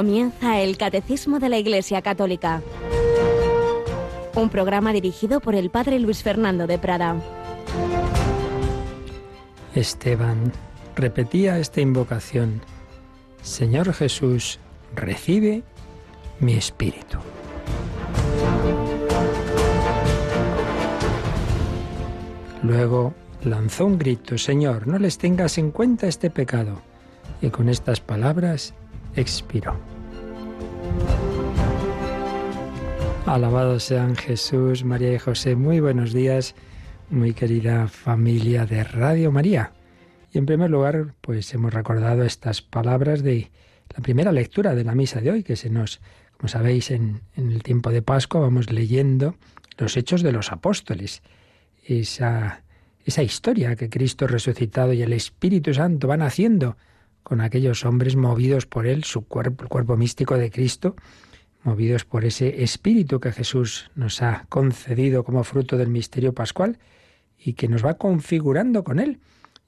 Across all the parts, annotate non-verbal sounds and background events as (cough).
Comienza el Catecismo de la Iglesia Católica. Un programa dirigido por el Padre Luis Fernando de Prada. Esteban repetía esta invocación. Señor Jesús, recibe mi espíritu. Luego lanzó un grito, Señor, no les tengas en cuenta este pecado. Y con estas palabras expiró. Alabados sean Jesús, María y José. Muy buenos días, muy querida familia de Radio María. Y en primer lugar, pues hemos recordado estas palabras de la primera lectura de la misa de hoy, que se nos, como sabéis, en, en el tiempo de Pascua vamos leyendo los hechos de los apóstoles. Esa, esa historia que Cristo resucitado y el Espíritu Santo van haciendo con aquellos hombres movidos por él, su cuerpo, el cuerpo místico de Cristo, movidos por ese espíritu que Jesús nos ha concedido como fruto del misterio pascual y que nos va configurando con él.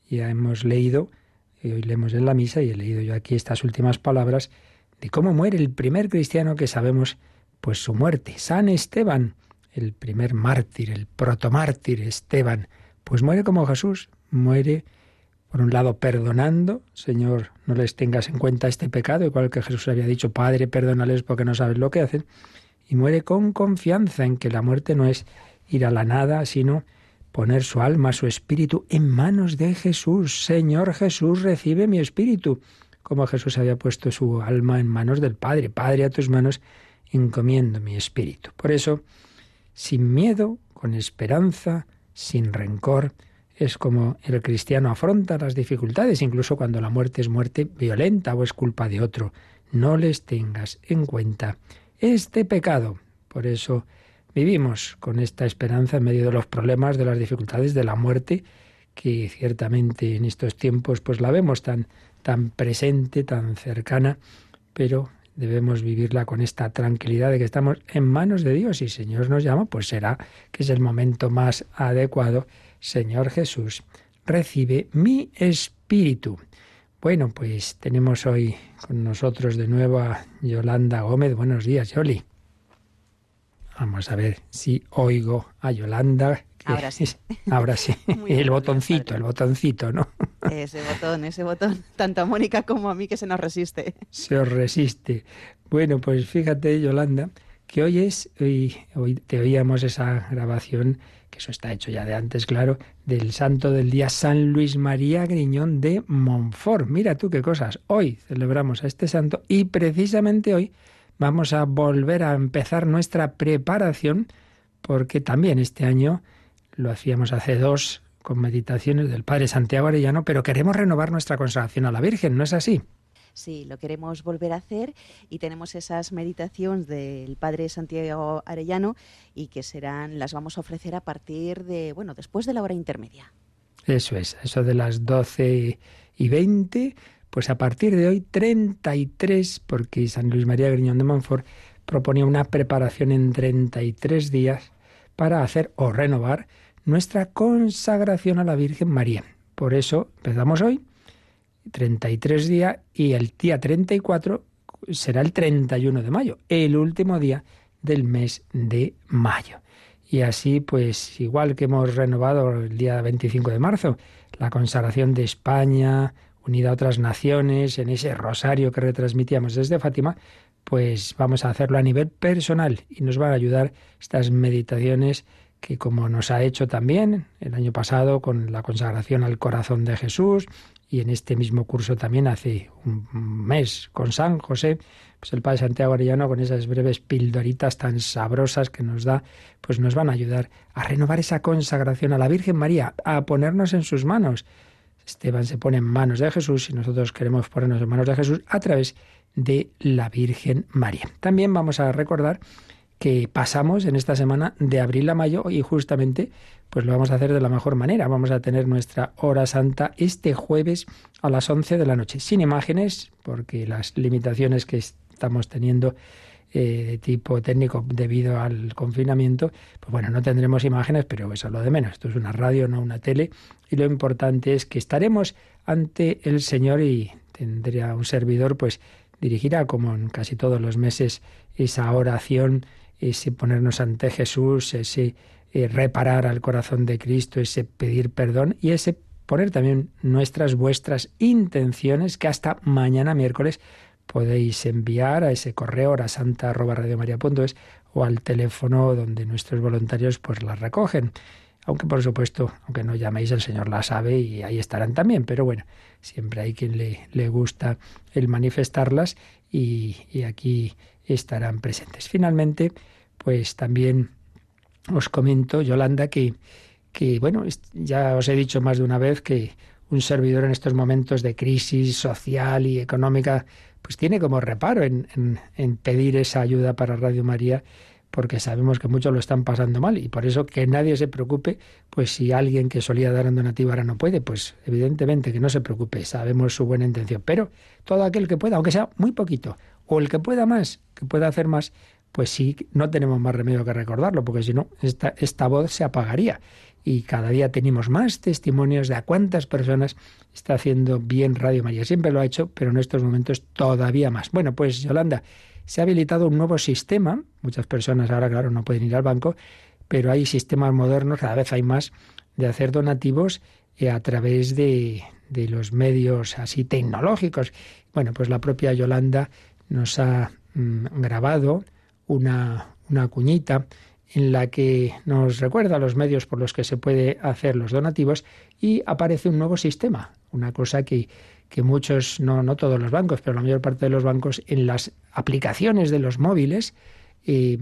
Ya hemos leído, y hoy leemos en la misa y he leído yo aquí estas últimas palabras de cómo muere el primer cristiano que sabemos, pues su muerte, San Esteban, el primer mártir, el protomártir Esteban, pues muere como Jesús, muere por un lado, perdonando, Señor, no les tengas en cuenta este pecado, igual que Jesús había dicho, Padre, perdónales porque no sabes lo que hacen, y muere con confianza en que la muerte no es ir a la nada, sino poner su alma, su espíritu en manos de Jesús. Señor Jesús, recibe mi espíritu, como Jesús había puesto su alma en manos del Padre. Padre, a tus manos encomiendo mi espíritu. Por eso, sin miedo, con esperanza, sin rencor, es como el cristiano afronta las dificultades, incluso cuando la muerte es muerte violenta o es culpa de otro. No les tengas en cuenta este pecado. Por eso vivimos con esta esperanza en medio de los problemas, de las dificultades, de la muerte, que ciertamente en estos tiempos pues la vemos tan, tan presente, tan cercana, pero debemos vivirla con esta tranquilidad de que estamos en manos de Dios y si el Señor nos llama, pues será que es el momento más adecuado Señor Jesús, recibe mi espíritu. Bueno, pues tenemos hoy con nosotros de nuevo a Yolanda Gómez. Buenos días, Yoli. Vamos a ver si oigo a Yolanda. Ahora sí. Ahora sí. (laughs) el botoncito, el botoncito, ¿no? (laughs) Ese botón, ese botón. Tanto a Mónica como a mí que se nos resiste. Se os resiste. Bueno, pues fíjate, Yolanda, que hoy es, hoy, hoy te oíamos esa grabación que eso está hecho ya de antes, claro, del santo del día San Luis María Griñón de Montfort. Mira tú qué cosas. Hoy celebramos a este santo y precisamente hoy vamos a volver a empezar nuestra preparación porque también este año lo hacíamos hace dos con meditaciones del Padre Santiago Arellano, pero queremos renovar nuestra consagración a la Virgen, ¿no es así? Sí, lo queremos volver a hacer y tenemos esas meditaciones del Padre Santiago Arellano y que serán, las vamos a ofrecer a partir de, bueno, después de la hora intermedia. Eso es, eso de las 12 y 20, pues a partir de hoy 33, porque San Luis María Griñón de Montfort proponía una preparación en 33 días para hacer o renovar nuestra consagración a la Virgen María. Por eso empezamos hoy 33 días y el día 34 será el 31 de mayo, el último día del mes de mayo. Y así, pues igual que hemos renovado el día 25 de marzo, la consagración de España, unida a otras naciones, en ese rosario que retransmitíamos desde Fátima, pues vamos a hacerlo a nivel personal y nos van a ayudar estas meditaciones que como nos ha hecho también el año pasado con la consagración al corazón de Jesús y en este mismo curso también hace un mes con San José, pues el Padre Santiago Arellano con esas breves pildoritas tan sabrosas que nos da, pues nos van a ayudar a renovar esa consagración a la Virgen María, a ponernos en sus manos. Esteban se pone en manos de Jesús y nosotros queremos ponernos en manos de Jesús a través de la Virgen María. También vamos a recordar que pasamos en esta semana de abril a mayo y justamente pues lo vamos a hacer de la mejor manera. Vamos a tener nuestra hora santa este jueves a las 11 de la noche, sin imágenes, porque las limitaciones que estamos teniendo eh, de tipo técnico debido al confinamiento, pues bueno, no tendremos imágenes, pero eso es lo de menos. Esto es una radio, no una tele, y lo importante es que estaremos ante el Señor y tendría un servidor, pues dirigirá, como en casi todos los meses, esa oración, ese ponernos ante Jesús, ese eh, reparar al corazón de Cristo, ese pedir perdón y ese poner también nuestras, vuestras intenciones que hasta mañana miércoles podéis enviar a ese correo orasanta.radiomaria.es o al teléfono donde nuestros voluntarios pues las recogen. Aunque por supuesto, aunque no llaméis, el Señor la sabe y ahí estarán también. Pero bueno, siempre hay quien le, le gusta el manifestarlas y, y aquí estarán presentes. Finalmente, pues también os comento, Yolanda, que, que, bueno, ya os he dicho más de una vez que un servidor en estos momentos de crisis social y económica, pues tiene como reparo en, en, pedir esa ayuda para Radio María, porque sabemos que muchos lo están pasando mal y por eso que nadie se preocupe, pues si alguien que solía dar un donativo ahora no puede, pues evidentemente que no se preocupe, sabemos su buena intención, pero todo aquel que pueda, aunque sea muy poquito, o el que pueda más, que pueda hacer más, pues sí, no tenemos más remedio que recordarlo, porque si no, esta, esta voz se apagaría. Y cada día tenemos más testimonios de a cuántas personas está haciendo bien Radio María. Siempre lo ha hecho, pero en estos momentos todavía más. Bueno, pues Yolanda, se ha habilitado un nuevo sistema. Muchas personas ahora, claro, no pueden ir al banco, pero hay sistemas modernos, cada vez hay más, de hacer donativos eh, a través de, de los medios así tecnológicos. Bueno, pues la propia Yolanda nos ha mm, grabado una, una cuñita en la que nos recuerda los medios por los que se puede hacer los donativos y aparece un nuevo sistema, una cosa que, que muchos, no, no todos los bancos, pero la mayor parte de los bancos en las aplicaciones de los móviles eh,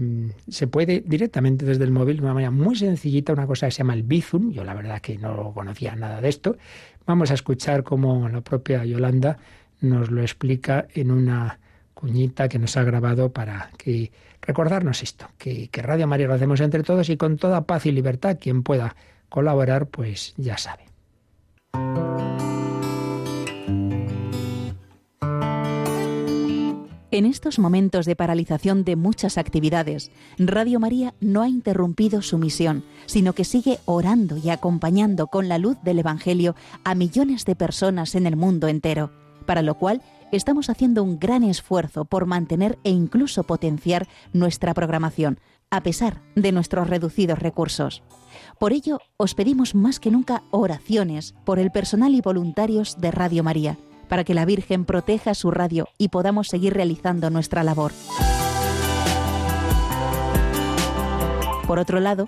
se puede directamente desde el móvil de una manera muy sencillita, una cosa que se llama el Bizum. Yo la verdad que no conocía nada de esto. Vamos a escuchar cómo la propia Yolanda nos lo explica en una cuñita que nos ha grabado para que recordarnos esto, que, que Radio María lo hacemos entre todos y con toda paz y libertad. Quien pueda colaborar, pues ya sabe. En estos momentos de paralización de muchas actividades, Radio María no ha interrumpido su misión, sino que sigue orando y acompañando con la luz del Evangelio a millones de personas en el mundo entero, para lo cual estamos haciendo un gran esfuerzo por mantener e incluso potenciar nuestra programación, a pesar de nuestros reducidos recursos. Por ello, os pedimos más que nunca oraciones por el personal y voluntarios de Radio María, para que la Virgen proteja su radio y podamos seguir realizando nuestra labor. Por otro lado,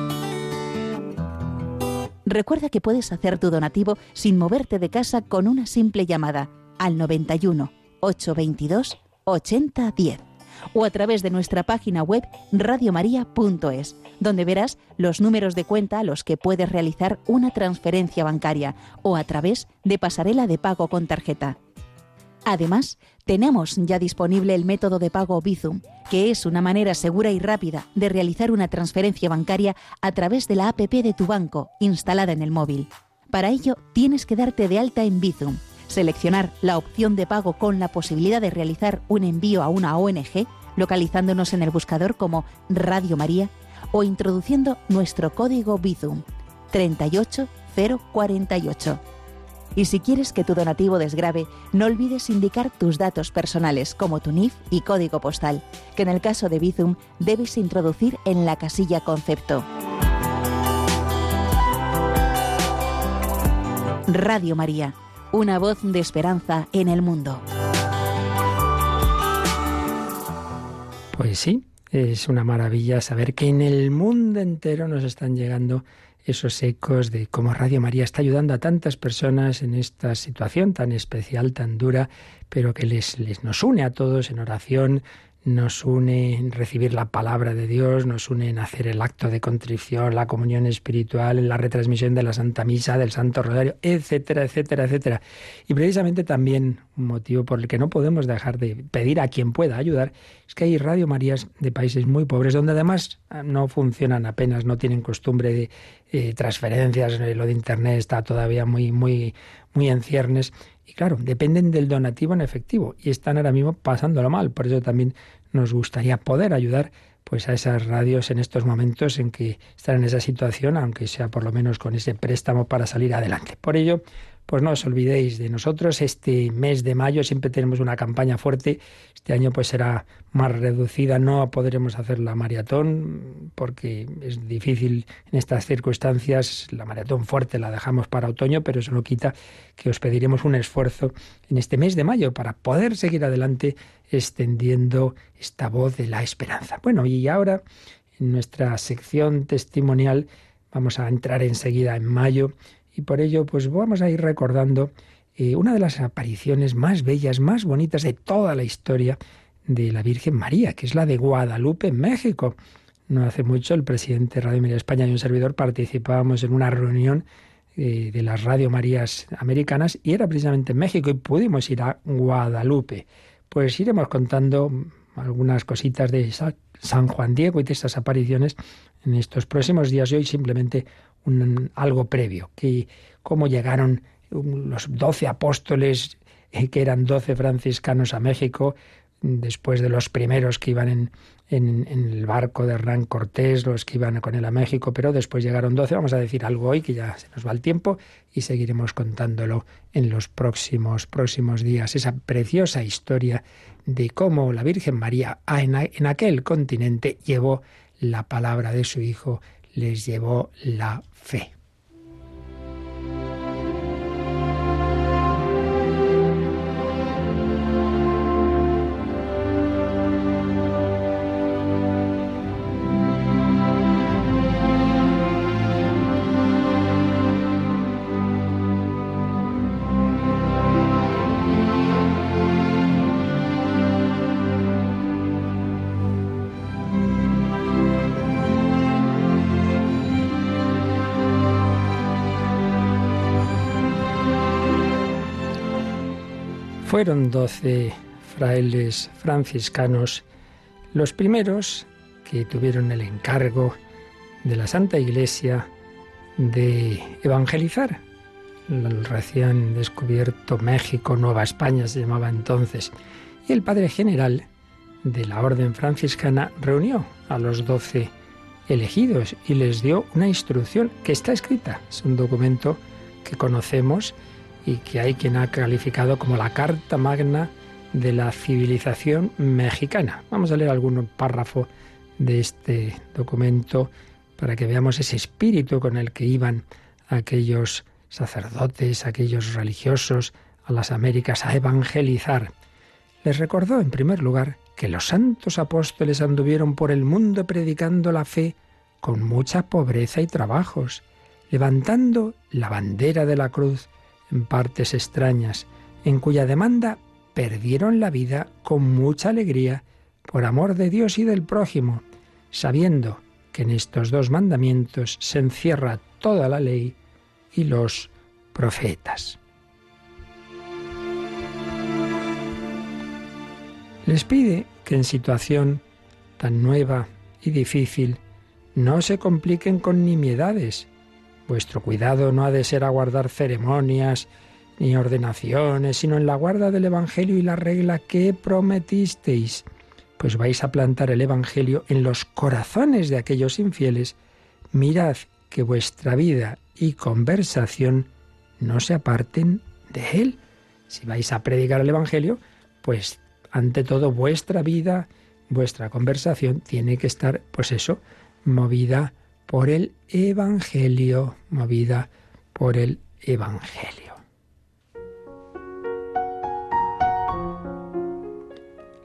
Recuerda que puedes hacer tu donativo sin moverte de casa con una simple llamada al 91 822 8010 o a través de nuestra página web radiomaria.es, donde verás los números de cuenta a los que puedes realizar una transferencia bancaria o a través de pasarela de pago con tarjeta. Además, tenemos ya disponible el método de pago Bizum, que es una manera segura y rápida de realizar una transferencia bancaria a través de la APP de tu banco, instalada en el móvil. Para ello, tienes que darte de alta en Bizum, seleccionar la opción de pago con la posibilidad de realizar un envío a una ONG, localizándonos en el buscador como Radio María, o introduciendo nuestro código Bizum 38048. Y si quieres que tu donativo desgrabe, no olvides indicar tus datos personales como tu NIF y código postal, que en el caso de Bizum debes introducir en la casilla concepto. Radio María, una voz de esperanza en el mundo. Pues sí, es una maravilla saber que en el mundo entero nos están llegando esos ecos de cómo Radio María está ayudando a tantas personas en esta situación tan especial, tan dura, pero que les, les nos une a todos en oración, nos une en recibir la palabra de Dios, nos une en hacer el acto de contrición, la comunión espiritual, en la retransmisión de la Santa Misa, del Santo Rosario, etcétera, etcétera, etcétera. Y precisamente también un motivo por el que no podemos dejar de pedir a quien pueda ayudar es que hay Radio Marías de países muy pobres donde además ah, no funcionan apenas, no tienen costumbre de eh, transferencias, eh, lo de Internet está todavía muy, muy, muy en ciernes y claro, dependen del donativo en efectivo y están ahora mismo pasándolo mal. Por eso también nos gustaría poder ayudar pues a esas radios en estos momentos en que están en esa situación, aunque sea por lo menos con ese préstamo para salir adelante. Por ello, pues no os olvidéis de nosotros. Este mes de mayo siempre tenemos una campaña fuerte. Este año pues será más reducida. No podremos hacer la maratón porque es difícil en estas circunstancias. La maratón fuerte la dejamos para otoño, pero eso no quita que os pediremos un esfuerzo en este mes de mayo para poder seguir adelante extendiendo esta voz de la esperanza. Bueno, y ahora en nuestra sección testimonial vamos a entrar enseguida en mayo y por ello pues vamos a ir recordando eh, una de las apariciones más bellas, más bonitas de toda la historia de la Virgen María, que es la de Guadalupe México. No hace mucho el presidente de Radio María España y un servidor participábamos en una reunión eh, de las Radio Marías americanas y era precisamente en México y pudimos ir a Guadalupe. Pues iremos contando algunas cositas de San Juan Diego y de estas apariciones en estos próximos días y hoy simplemente algo previo, que cómo llegaron los doce apóstoles, eh, que eran doce franciscanos a México, después de los primeros que iban en, el barco de Hernán Cortés, los que iban con él a México, pero después llegaron doce. Vamos a decir algo hoy, que ya se nos va el tiempo, y seguiremos contándolo en los próximos, próximos días. Esa preciosa historia de cómo la Virgen María en aquel continente llevó la palabra de su Hijo, les llevó la fe. Fueron doce frailes franciscanos los primeros que tuvieron el encargo de la Santa Iglesia de evangelizar el recién descubierto México, Nueva España se llamaba entonces. Y el padre general de la orden franciscana reunió a los doce elegidos y les dio una instrucción que está escrita. Es un documento que conocemos y que hay quien ha calificado como la Carta Magna de la civilización mexicana. Vamos a leer algún párrafo de este documento para que veamos ese espíritu con el que iban aquellos sacerdotes, aquellos religiosos a las Américas a evangelizar. Les recordó, en primer lugar, que los santos apóstoles anduvieron por el mundo predicando la fe con mucha pobreza y trabajos, levantando la bandera de la cruz en partes extrañas, en cuya demanda perdieron la vida con mucha alegría por amor de Dios y del prójimo, sabiendo que en estos dos mandamientos se encierra toda la ley y los profetas. Les pide que en situación tan nueva y difícil no se compliquen con nimiedades, Vuestro cuidado no ha de ser aguardar ceremonias ni ordenaciones, sino en la guarda del Evangelio y la regla que prometisteis, pues vais a plantar el Evangelio en los corazones de aquellos infieles. Mirad que vuestra vida y conversación no se aparten de él. Si vais a predicar el Evangelio, pues ante todo vuestra vida, vuestra conversación tiene que estar, pues eso, movida por el Evangelio, movida por el Evangelio.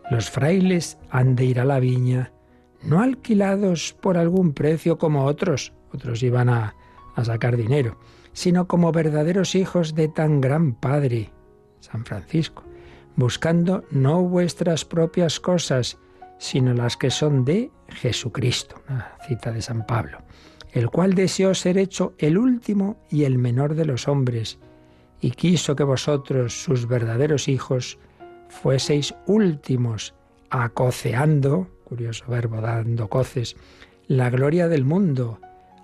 Los frailes han de ir a la viña, no alquilados por algún precio como otros, otros iban a, a sacar dinero, sino como verdaderos hijos de tan gran Padre, San Francisco, buscando no vuestras propias cosas, sino las que son de Jesucristo. Una cita de San Pablo. El cual deseó ser hecho el último y el menor de los hombres, y quiso que vosotros, sus verdaderos hijos, fueseis últimos, acoceando, curioso verbo, dando coces, la gloria del mundo,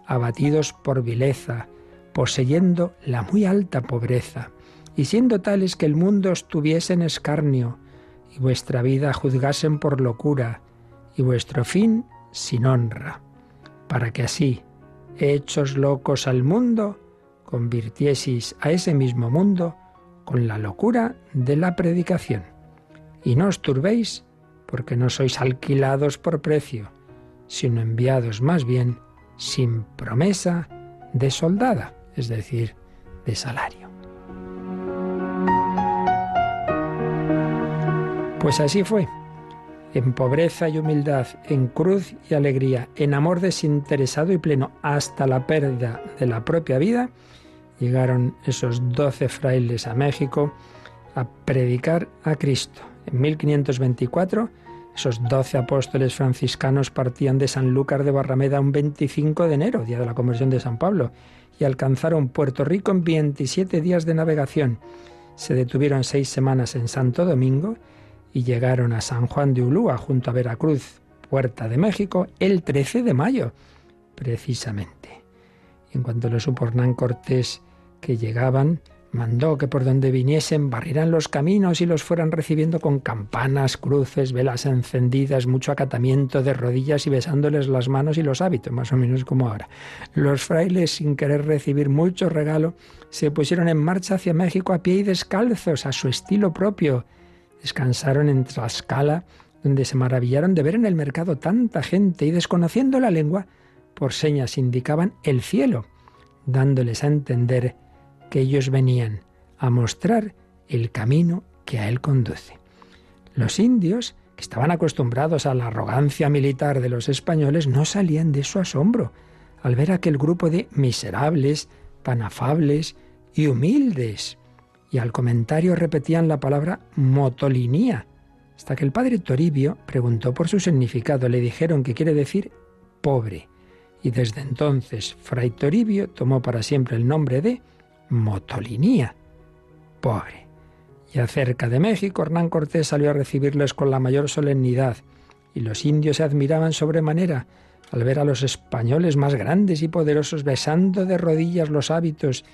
abatidos por vileza, poseyendo la muy alta pobreza, y siendo tales que el mundo os tuviese en escarnio, y vuestra vida juzgasen por locura, y vuestro fin sin honra, para que así, hechos locos al mundo, convirtieseis a ese mismo mundo con la locura de la predicación. Y no os turbéis, porque no sois alquilados por precio, sino enviados más bien sin promesa de soldada, es decir, de salario. Pues así fue, en pobreza y humildad, en cruz y alegría, en amor desinteresado y pleno, hasta la pérdida de la propia vida, llegaron esos doce frailes a México a predicar a Cristo. En 1524, esos doce apóstoles franciscanos partían de San Sanlúcar de Barrameda un 25 de enero, día de la conversión de San Pablo, y alcanzaron Puerto Rico en 27 días de navegación. Se detuvieron seis semanas en Santo Domingo y llegaron a San Juan de Ulúa, junto a Veracruz, Puerta de México, el 13 de mayo, precisamente. En cuanto lo supo Hernán Cortés que llegaban, mandó que por donde viniesen barrieran los caminos y los fueran recibiendo con campanas, cruces, velas encendidas, mucho acatamiento de rodillas y besándoles las manos y los hábitos, más o menos como ahora. Los frailes, sin querer recibir mucho regalo, se pusieron en marcha hacia México a pie y descalzos, a su estilo propio. Descansaron en Tlaxcala, donde se maravillaron de ver en el mercado tanta gente y desconociendo la lengua, por señas indicaban el cielo, dándoles a entender que ellos venían a mostrar el camino que a él conduce. Los indios, que estaban acostumbrados a la arrogancia militar de los españoles, no salían de su asombro al ver aquel grupo de miserables, tan afables y humildes. Y al comentario repetían la palabra motolinía, hasta que el padre Toribio preguntó por su significado. Le dijeron que quiere decir pobre. Y desde entonces Fray Toribio tomó para siempre el nombre de Motolinía. Pobre. Y acerca de México, Hernán Cortés salió a recibirles con la mayor solemnidad, y los indios se admiraban sobremanera al ver a los españoles más grandes y poderosos besando de rodillas los hábitos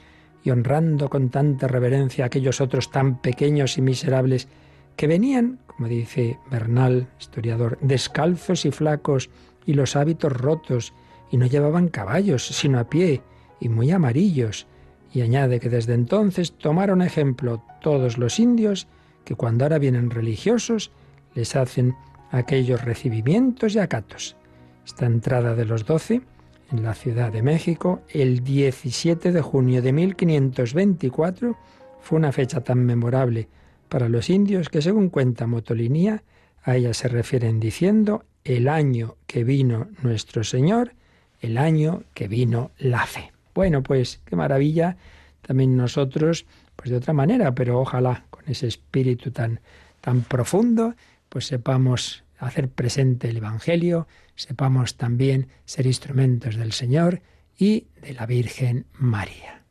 y honrando con tanta reverencia a aquellos otros tan pequeños y miserables que venían, como dice Bernal, historiador, descalzos y flacos y los hábitos rotos, y no llevaban caballos, sino a pie, y muy amarillos, y añade que desde entonces tomaron ejemplo todos los indios que cuando ahora vienen religiosos les hacen aquellos recibimientos y acatos. Esta entrada de los doce en la Ciudad de México el 17 de junio de 1524 fue una fecha tan memorable para los indios que según cuenta Motolinía, a ella se refieren diciendo el año que vino nuestro Señor, el año que vino la fe. Bueno, pues qué maravilla también nosotros, pues de otra manera, pero ojalá con ese espíritu tan, tan profundo, pues sepamos hacer presente el Evangelio, sepamos también ser instrumentos del Señor y de la Virgen María.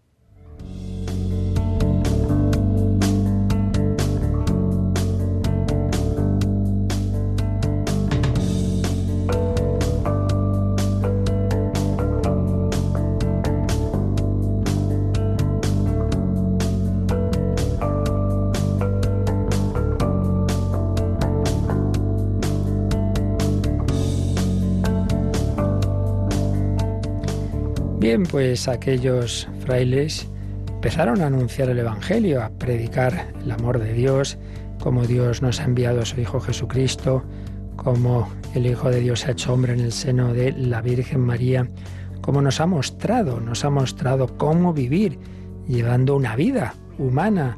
Pues aquellos frailes empezaron a anunciar el Evangelio, a predicar el amor de Dios, como Dios nos ha enviado a su Hijo Jesucristo, como el Hijo de Dios ha hecho hombre en el seno de la Virgen María, como nos ha mostrado, nos ha mostrado cómo vivir, llevando una vida humana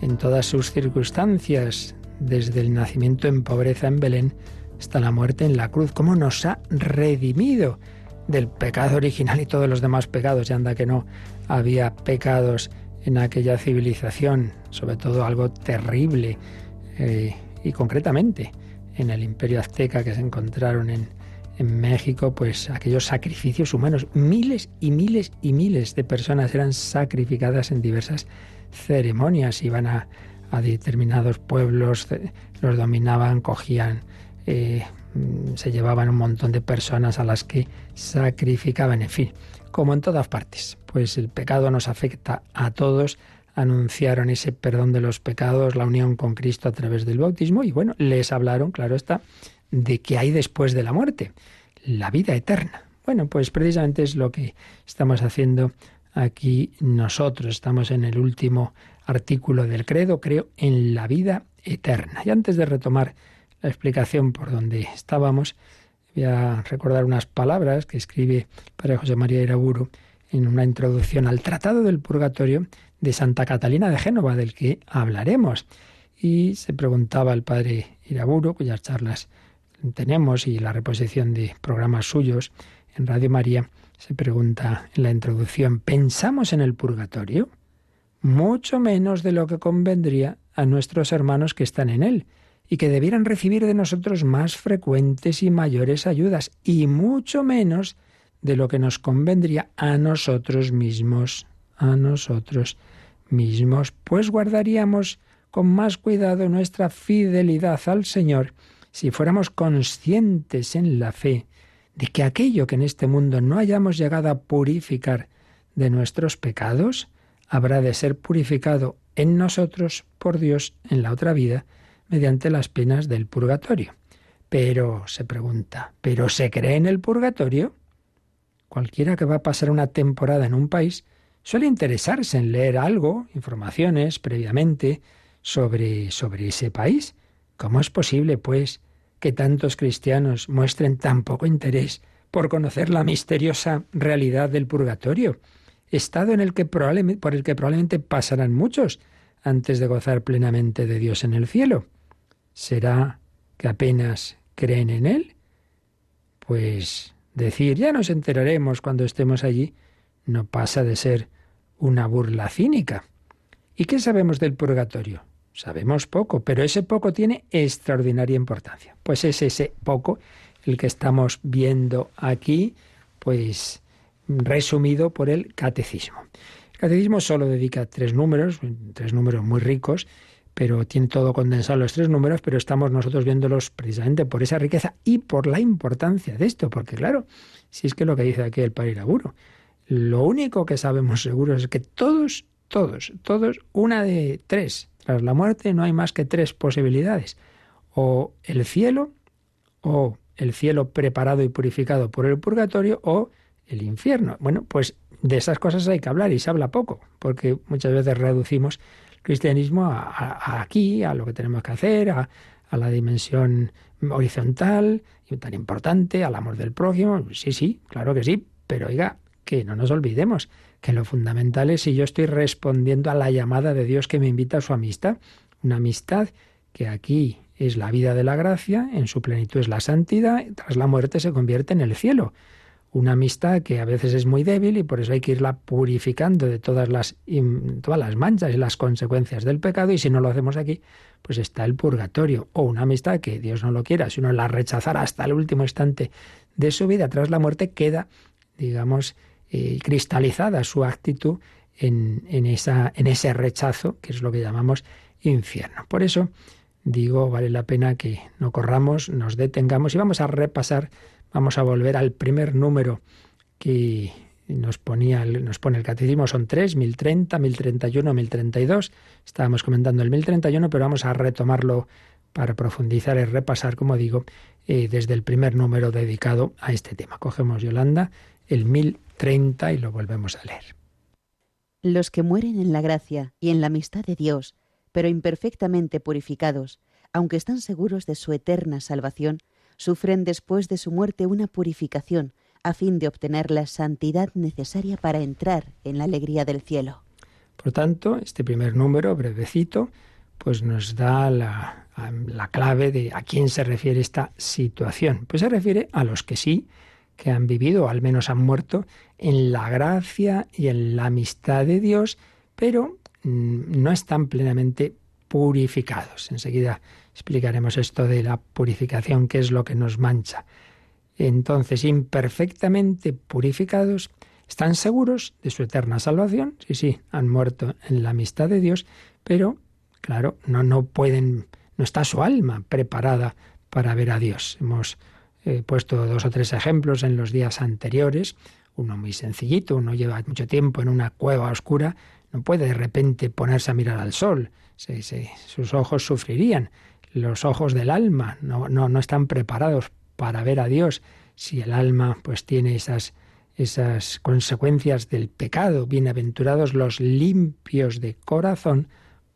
en todas sus circunstancias, desde el nacimiento en pobreza en Belén hasta la muerte en la cruz, cómo nos ha redimido del pecado original y todos los demás pecados, y anda que no había pecados en aquella civilización, sobre todo algo terrible, eh, y concretamente en el imperio azteca que se encontraron en, en México, pues aquellos sacrificios humanos, miles y miles y miles de personas eran sacrificadas en diversas ceremonias, iban a, a determinados pueblos, los dominaban, cogían, eh, se llevaban un montón de personas a las que sacrificaban, en fin, como en todas partes. Pues el pecado nos afecta a todos, anunciaron ese perdón de los pecados, la unión con Cristo a través del bautismo y bueno, les hablaron, claro está, de que hay después de la muerte, la vida eterna. Bueno, pues precisamente es lo que estamos haciendo aquí nosotros. Estamos en el último artículo del credo, creo en la vida eterna. Y antes de retomar la explicación por donde estábamos, voy a recordar unas palabras que escribe Padre José María Iraburu en una introducción al Tratado del Purgatorio de Santa Catalina de Génova, del que hablaremos. Y se preguntaba el Padre Iraburu, cuyas charlas tenemos y la reposición de programas suyos en Radio María, se pregunta en la introducción, ¿pensamos en el purgatorio? Mucho menos de lo que convendría a nuestros hermanos que están en él y que debieran recibir de nosotros más frecuentes y mayores ayudas, y mucho menos de lo que nos convendría a nosotros mismos, a nosotros mismos, pues guardaríamos con más cuidado nuestra fidelidad al Señor si fuéramos conscientes en la fe de que aquello que en este mundo no hayamos llegado a purificar de nuestros pecados, habrá de ser purificado en nosotros por Dios en la otra vida mediante las penas del purgatorio. Pero, se pregunta, ¿pero se cree en el purgatorio? Cualquiera que va a pasar una temporada en un país suele interesarse en leer algo, informaciones previamente sobre, sobre ese país. ¿Cómo es posible, pues, que tantos cristianos muestren tan poco interés por conocer la misteriosa realidad del purgatorio? Estado en el que por el que probablemente pasarán muchos antes de gozar plenamente de Dios en el cielo. ¿Será que apenas creen en Él? Pues decir, ya nos enteraremos cuando estemos allí, no pasa de ser una burla cínica. ¿Y qué sabemos del purgatorio? Sabemos poco, pero ese poco tiene extraordinaria importancia. Pues es ese poco el que estamos viendo aquí, pues resumido por el catecismo. El catecismo solo dedica tres números, tres números muy ricos, pero tiene todo condensado los tres números, pero estamos nosotros viéndolos precisamente por esa riqueza y por la importancia de esto, porque claro, si es que lo que dice aquí el padre Iraguro, lo único que sabemos seguro es que todos, todos, todos, una de tres, tras la muerte no hay más que tres posibilidades, o el cielo, o el cielo preparado y purificado por el purgatorio, o el infierno. Bueno, pues de esas cosas hay que hablar y se habla poco, porque muchas veces reducimos cristianismo a, aquí, a lo que tenemos que hacer, a, a la dimensión horizontal y tan importante, al amor del prójimo. Sí, sí, claro que sí, pero oiga, que no nos olvidemos que lo fundamental es si yo estoy respondiendo a la llamada de Dios que me invita a su amistad, una amistad que aquí es la vida de la gracia, en su plenitud es la santidad, tras la muerte se convierte en el cielo. Una amistad que a veces es muy débil y por eso hay que irla purificando de todas las, todas las manchas y las consecuencias del pecado y si no lo hacemos aquí, pues está el purgatorio o una amistad que Dios no lo quiera, si uno la rechazara hasta el último instante de su vida, tras la muerte queda, digamos, eh, cristalizada su actitud en, en, esa, en ese rechazo, que es lo que llamamos infierno. Por eso digo, vale la pena que no corramos, nos detengamos y vamos a repasar, vamos a volver al primer número que nos, ponía, nos pone el catecismo, son tres, 1030, 1031, 1032. Estábamos comentando el 1031, pero vamos a retomarlo para profundizar y repasar, como digo, eh, desde el primer número dedicado a este tema. Cogemos, Yolanda, el 1030 y lo volvemos a leer. Los que mueren en la gracia y en la amistad de Dios, pero imperfectamente purificados, aunque están seguros de su eterna salvación, sufren después de su muerte una purificación a fin de obtener la santidad necesaria para entrar en la alegría del cielo. Por tanto, este primer número, brevecito, pues nos da la, la clave de a quién se refiere esta situación. Pues se refiere a los que sí que han vivido, o al menos han muerto, en la gracia y en la amistad de Dios, pero mm, no están plenamente purificados. Enseguida explicaremos esto de la purificación, qué es lo que nos mancha. Entonces, imperfectamente purificados, están seguros de su eterna salvación. Sí, sí, han muerto en la amistad de Dios, pero claro, no, no pueden, no está su alma preparada para ver a Dios. Hemos eh, puesto dos o tres ejemplos en los días anteriores. Uno muy sencillito, uno lleva mucho tiempo en una cueva oscura, no puede de repente ponerse a mirar al sol. sus ojos sufrirían. Los ojos del alma no, no, no están preparados para ver a Dios. Si el alma pues tiene esas esas consecuencias del pecado. Bienaventurados los limpios de corazón,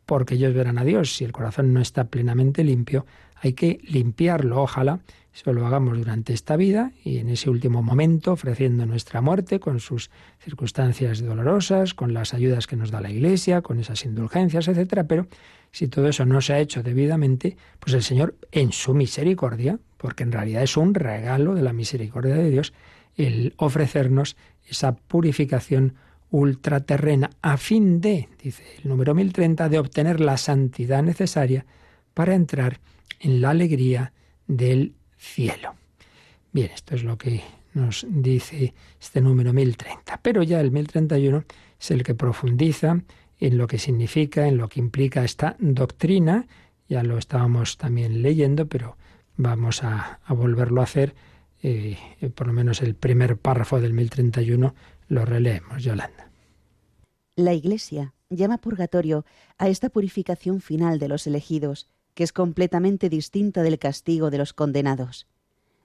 porque ellos verán a Dios. Si el corazón no está plenamente limpio, hay que limpiarlo. Ojalá eso lo hagamos durante esta vida y en ese último momento, ofreciendo nuestra muerte con sus circunstancias dolorosas, con las ayudas que nos da la Iglesia, con esas indulgencias, etcétera. Pero si todo eso no se ha hecho debidamente, pues el Señor, en su misericordia, porque en realidad es un regalo de la misericordia de Dios, el ofrecernos esa purificación ultraterrena a fin de, dice el número 1030, de obtener la santidad necesaria para entrar en la alegría del cielo. Bien, esto es lo que nos dice este número 1030. Pero ya el 1031 es el que profundiza en lo que significa, en lo que implica esta doctrina. Ya lo estábamos también leyendo, pero vamos a, volverlo a hacer eh, por lo menos el primer párrafo del 1031 lo releemos, Yolanda. La Iglesia llama purgatorio a esta purificación final de los elegidos, que es completamente distinta del castigo de los condenados.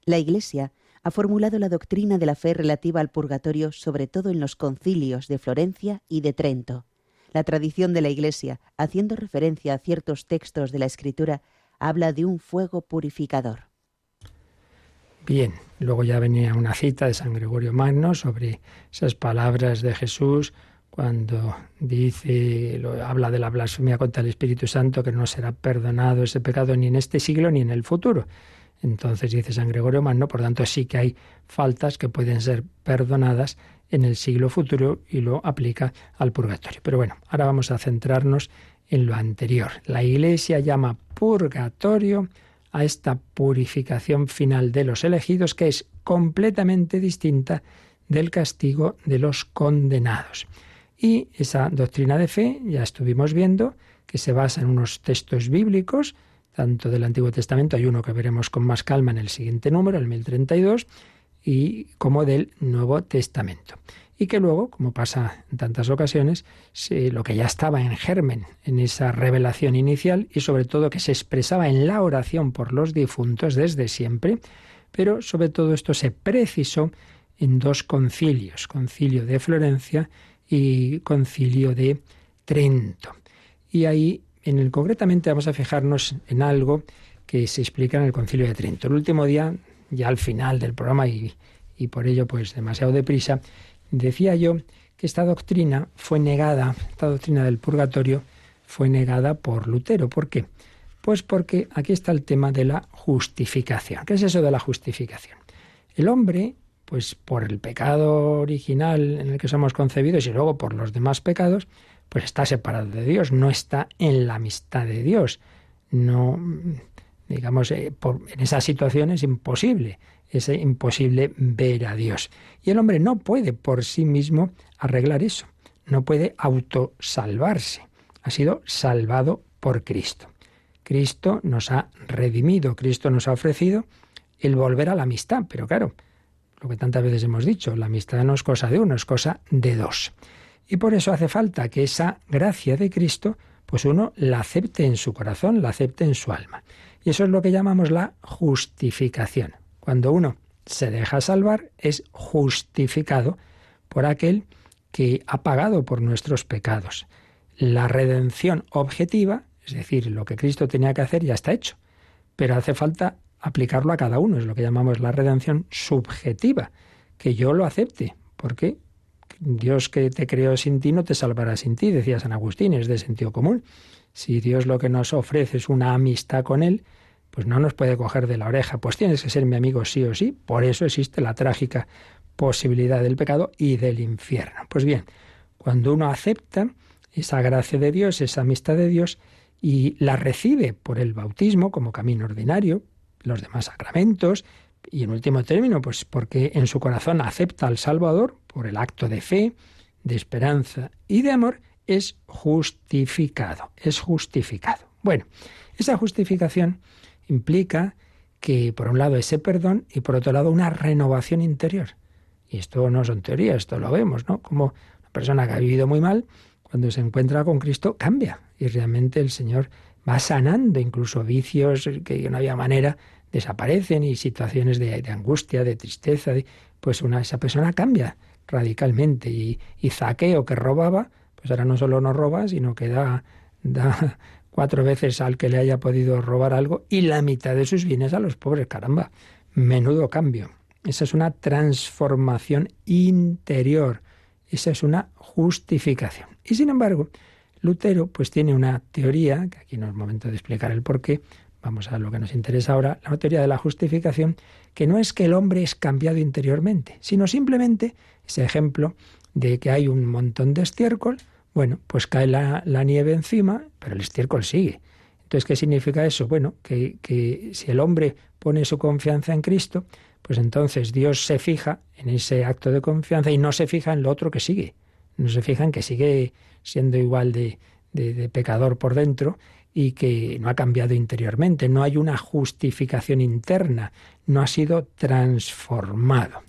La Iglesia ha formulado la doctrina de la fe relativa al purgatorio sobre todo en los concilios de Florencia y de Trento. La tradición de la Iglesia, haciendo referencia a ciertos textos de la Escritura, habla de un fuego purificador. Bien, luego ya venía una cita de San Gregorio Magno sobre esas palabras de Jesús cuando dice, habla de la blasfemia contra el Espíritu Santo, que no será perdonado ese pecado ni en este siglo ni en el futuro. Entonces dice San Gregorio Magno, por tanto sí que hay faltas que pueden ser perdonadas en el siglo futuro y lo aplica al purgatorio. Pero bueno, ahora vamos a centrarnos en lo anterior. La Iglesia llama purgatorio a esta purificación final de los elegidos que es completamente distinta del castigo de los condenados. Y esa doctrina de fe, ya estuvimos viendo, que se basa en unos textos bíblicos, tanto del Antiguo Testamento, hay uno que veremos con más calma en el siguiente número, el 1032, y como del Nuevo Testamento. Y que luego, como pasa en tantas ocasiones, lo que ya estaba en germen en esa revelación inicial y sobre todo que se expresaba en la oración por los difuntos desde siempre, pero sobre todo esto se precisó en dos concilios, concilio de Florencia y concilio de Trento. Y ahí, en el concretamente, vamos a fijarnos en algo que se explica en el concilio de Trento. El último día, ya al final del programa y, y por ello pues demasiado deprisa, Decía yo que esta doctrina fue negada, esta doctrina del purgatorio fue negada por Lutero. ¿Por qué? Pues porque aquí está el tema de la justificación. ¿Qué es eso de la justificación? El hombre, pues por el pecado original en el que somos concebidos y luego por los demás pecados, pues está separado de Dios, no está en la amistad de Dios. No, digamos, eh, en esa situación es imposible es imposible ver a Dios. Y el hombre no puede por sí mismo arreglar eso, no puede autosalvarse. Ha sido salvado por Cristo. Cristo nos ha redimido, Cristo nos ha ofrecido el volver a la amistad, pero claro, lo que tantas veces hemos dicho, la amistad no es cosa de uno, es cosa de dos. Y por eso hace falta que esa gracia de Cristo, pues uno la acepte en su corazón, la acepte en su alma. Y eso es lo que llamamos la justificación. Cuando uno se deja salvar, es justificado por aquel que ha pagado por nuestros pecados. La redención objetiva, es decir, lo que Cristo tenía que hacer, ya está hecho. Pero hace falta aplicarlo a cada uno, es lo que llamamos la redención subjetiva, que yo lo acepte, porque Dios que te creó sin ti no te salvará sin ti, decía San Agustín, es de sentido común. Si Dios lo que nos ofrece es una amistad con Él, pues no nos puede coger de la oreja, pues tienes que ser mi amigo sí o sí. Por eso existe la trágica posibilidad del pecado y del infierno. Pues bien, cuando uno acepta esa gracia de Dios, esa amistad de Dios, y la recibe por el bautismo como camino ordinario, los demás sacramentos, y en último término, pues porque en su corazón acepta al Salvador por el acto de fe, de esperanza y de amor, es justificado, es justificado. Bueno, esa justificación implica que por un lado ese perdón y por otro lado una renovación interior. Y esto no son teorías, esto lo vemos, ¿no? Como una persona que ha vivido muy mal, cuando se encuentra con Cristo, cambia. Y realmente el Señor va sanando incluso vicios que no había manera, desaparecen y situaciones de, angustia, de tristeza, pues una, esa persona cambia radicalmente. Y, y Zaqueo que robaba, pues ahora no solo no roba, sino que da, da cuatro veces al que le haya podido robar algo y la mitad de sus bienes a los pobres. Caramba, menudo cambio. Esa es una transformación interior. Esa es una justificación. Y sin embargo, Lutero pues tiene una teoría, que aquí no es momento de explicar el por qué, vamos a lo que nos interesa ahora, la teoría de la justificación, que no es que el hombre es cambiado interiormente, sino simplemente ese ejemplo de que hay un montón de estiércol, bueno, pues cae la, nieve encima, pero el estiércol sigue. Entonces, ¿qué significa eso? Bueno, que, que si el hombre pone su confianza en Cristo, pues entonces Dios se fija en ese acto de confianza y no se fija en lo otro que sigue. No se fija en que sigue siendo igual de, pecador por dentro y que no ha cambiado interiormente, no hay una justificación interna, no ha sido transformado.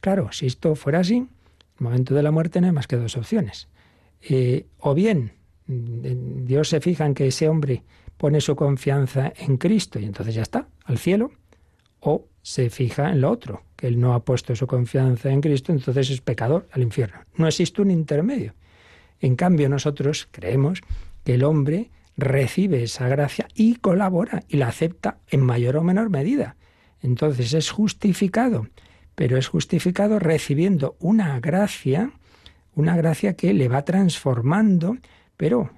Claro, si esto fuera así, en el momento de la muerte no hay más que dos opciones. Eh, o bien mm, Dios se fija en que ese hombre pone su confianza en Cristo y entonces ya está, al cielo, o se fija en lo otro, que él no ha puesto su confianza en Cristo, entonces es pecador al infierno. No existe un intermedio. En cambio, nosotros creemos que el hombre recibe esa gracia y colabora y la acepta en mayor o menor medida. Entonces es justificado, pero es justificado recibiendo una gracia, una gracia que le va transformando, pero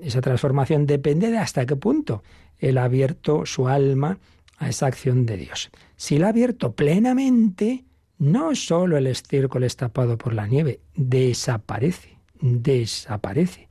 esa transformación depende de hasta qué punto él ha abierto su alma a esa acción de Dios. Si la ha abierto plenamente, no solo el estiércol es tapado por la nieve, desaparece desaparece.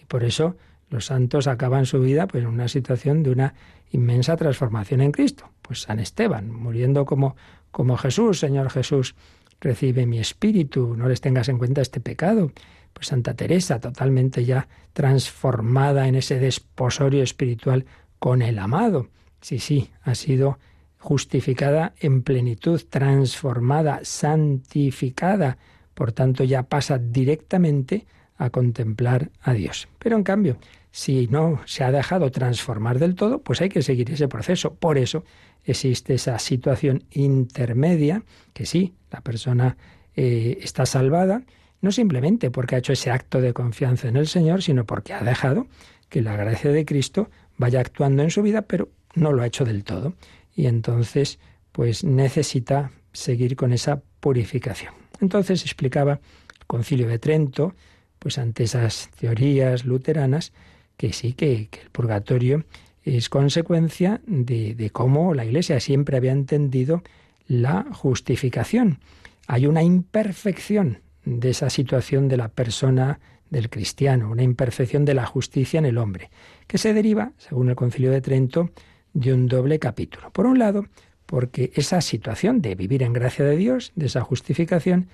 Y por eso los santos acaban su vida pues, en una situación de una inmensa transformación en Cristo. Pues San Esteban, muriendo como, como Jesús, Señor Jesús, recibe mi espíritu, no les tengas en cuenta este pecado. Pues Santa Teresa, totalmente ya transformada en ese desposorio espiritual con el amado. Sí, sí, ha sido justificada en plenitud, transformada, santificada por tanto ya pasa directamente a contemplar a Dios. Pero en cambio, si no se ha dejado transformar del todo, pues hay que seguir ese proceso. Por eso existe esa situación intermedia, que sí, la persona eh, está salvada, no simplemente porque ha hecho ese acto de confianza en el Señor, sino porque ha dejado que la gracia de Cristo vaya actuando en su vida, pero no lo ha hecho del todo. Y entonces, pues necesita seguir con esa purificación. Entonces explicaba el concilio de Trento, pues ante esas teorías luteranas, que sí, que, el purgatorio es consecuencia de, de, cómo la Iglesia siempre había entendido la justificación. Hay una imperfección de esa situación de la persona del cristiano, una imperfección de la justicia en el hombre, que se deriva, según el concilio de Trento, de un doble capítulo. Por un lado, porque esa situación de vivir en gracia de Dios, de esa justificación,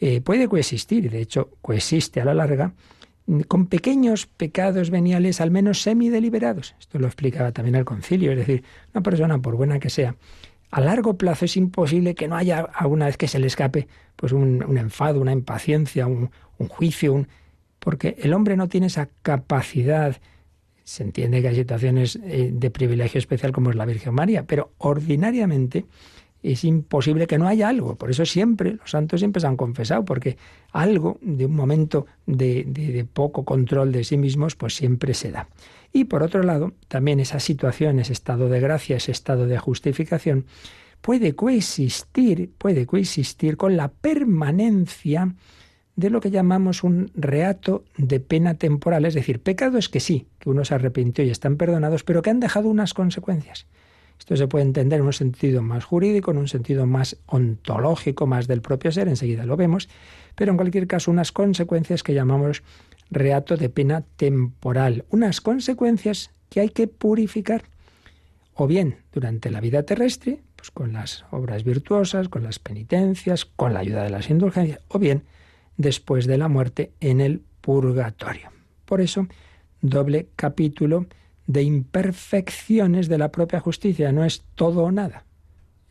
eh, puede coexistir, de hecho coexiste a la larga, con pequeños pecados veniales al menos semi-deliberados. Esto lo explicaba también el concilio, es decir, una persona, por buena que sea, a largo plazo es imposible que no haya alguna vez que se le escape pues un, enfado, una impaciencia, un, un juicio, porque el hombre no tiene esa capacidad se entiende que hay situaciones eh, de privilegio especial como es la Virgen María, pero ordinariamente es imposible que no haya algo. Por eso siempre, los santos siempre se han confesado, porque algo de un momento de, poco control de sí mismos, pues siempre se da. Y por otro lado, también esa situación, ese estado de gracia, ese estado de justificación, puede coexistir, puede coexistir con la permanencia de lo que llamamos un reato de pena temporal, es decir, pecados que sí, que uno se arrepintió y están perdonados, pero que han dejado unas consecuencias. Esto se puede entender en un sentido más jurídico, en un sentido más ontológico, más del propio ser, enseguida lo vemos, pero en cualquier caso unas consecuencias que llamamos reato de pena temporal, unas consecuencias que hay que purificar. O bien durante la vida terrestre, pues con las obras virtuosas, con las penitencias, con la ayuda de las indulgencias, o bien después de la muerte en el purgatorio. Por eso, doble capítulo de imperfecciones de la propia justicia, no es todo o nada.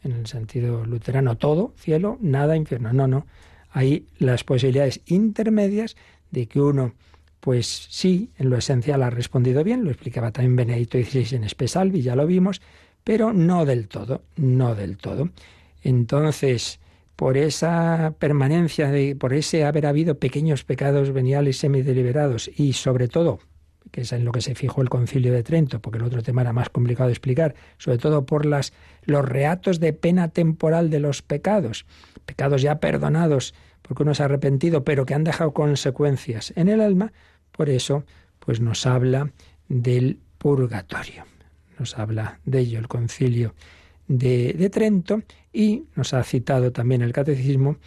En el sentido luterano, todo, cielo, nada, infierno. No, no. Hay las posibilidades intermedias de que uno, pues sí, en lo esencial ha respondido bien, lo explicaba también Benedicto XVI en Espesalvi, ya lo vimos, pero no del todo, no del todo. Entonces, por esa permanencia, de, por ese haber habido pequeños pecados veniales semideliberados y sobre todo, que es en lo que se fijó el concilio de Trento, porque el otro tema era más complicado de explicar, sobre todo por las, los reatos de pena temporal de los pecados, pecados ya perdonados porque uno se ha arrepentido, pero que han dejado consecuencias en el alma, por eso pues nos habla del purgatorio nos habla de ello el concilio de, Trento y nos ha citado también el catecismo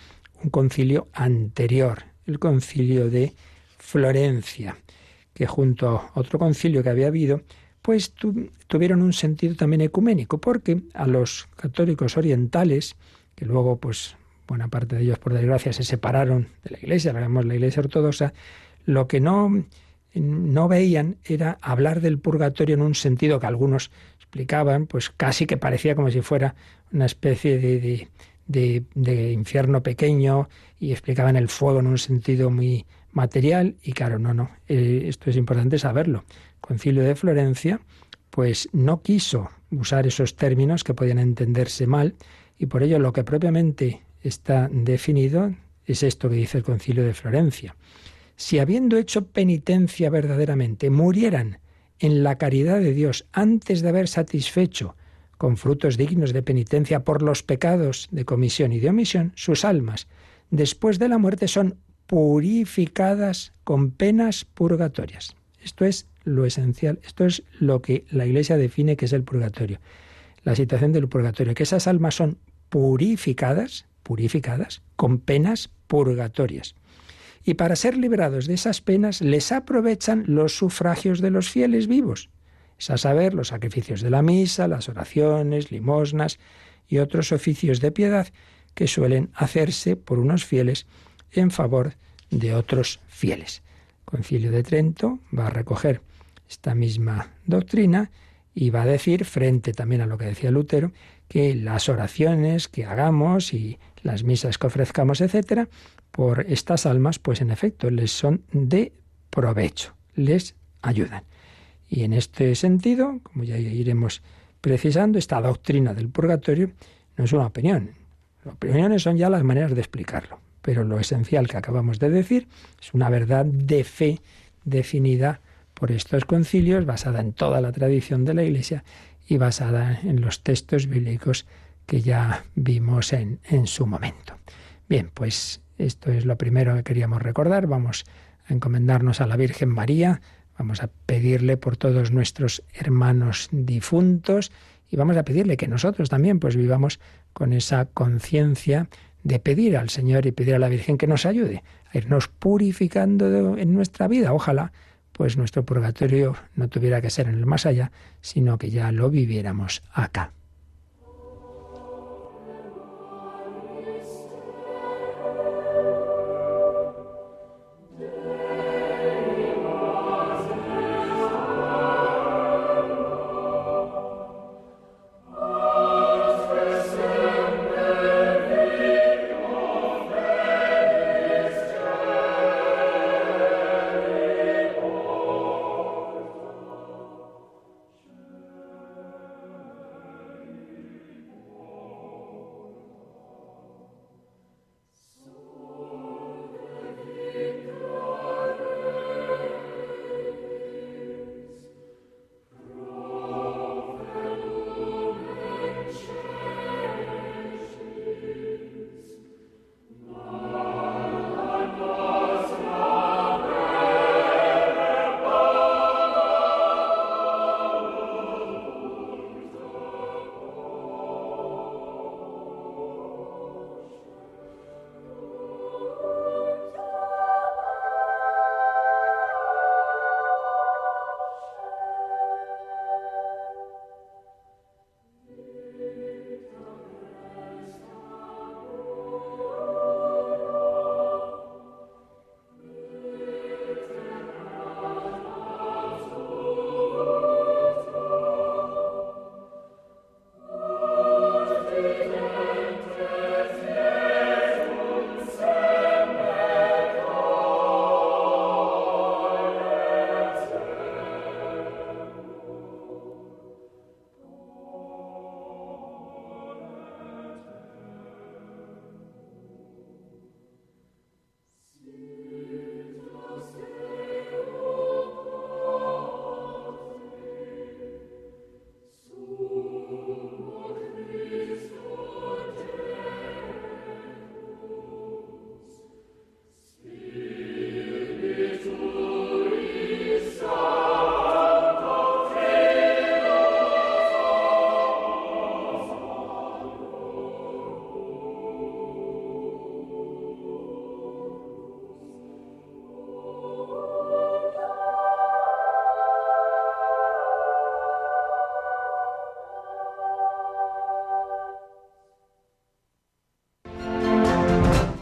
un concilio anterior, el concilio de Florencia, que junto a otro concilio que había habido, pues tuvieron un sentido también ecuménico, porque a los católicos orientales, que luego pues buena parte de ellos por desgracia se separaron de la Iglesia, la la Iglesia ortodoxa, lo que no no veían era hablar del purgatorio en un sentido que algunos explicaban, pues casi que parecía como si fuera una especie de, de, infierno pequeño y explicaban el fuego en un sentido muy material y claro, no, no, eh, esto es importante saberlo. Concilio de Florencia pues no quiso usar esos términos que podían entenderse mal y por ello lo que propiamente está definido es esto que dice el Concilio de Florencia si habiendo hecho penitencia verdaderamente murieran en la caridad de Dios antes de haber satisfecho con frutos dignos de penitencia por los pecados de comisión y de omisión, sus almas, después de la muerte, son purificadas con penas purgatorias. Esto es lo esencial, esto es lo que la Iglesia define que es el purgatorio. La situación del purgatorio, que esas almas son purificadas, purificadas con penas purgatorias y para ser liberados de esas penas les aprovechan los sufragios de los fieles vivos, es a saber, los sacrificios de la misa, las oraciones, limosnas y otros oficios de piedad que suelen hacerse por unos fieles en favor de otros fieles. Concilio de Trento va a recoger esta misma doctrina y va a decir, frente también a lo que decía Lutero, que las oraciones que hagamos y las misas que ofrezcamos, etcétera, por estas almas, pues en efecto les son de provecho, les ayudan. Y en este sentido, como ya iremos precisando, esta doctrina del purgatorio no es una opinión. Las opiniones son ya las maneras de explicarlo. Pero lo esencial que acabamos de decir es una verdad de fe definida por estos concilios, basada en toda la tradición de la Iglesia y basada en los textos bíblicos que ya vimos en, en su momento. Bien, pues esto es lo primero que queríamos recordar. Vamos a encomendarnos a la Virgen María, vamos a pedirle por todos nuestros hermanos difuntos y vamos a pedirle que nosotros también pues vivamos con esa conciencia de pedir al Señor y pedir a la Virgen que nos ayude a irnos purificando en nuestra vida. Ojalá pues nuestro purgatorio no tuviera que ser en el más allá, sino que ya lo viviéramos acá.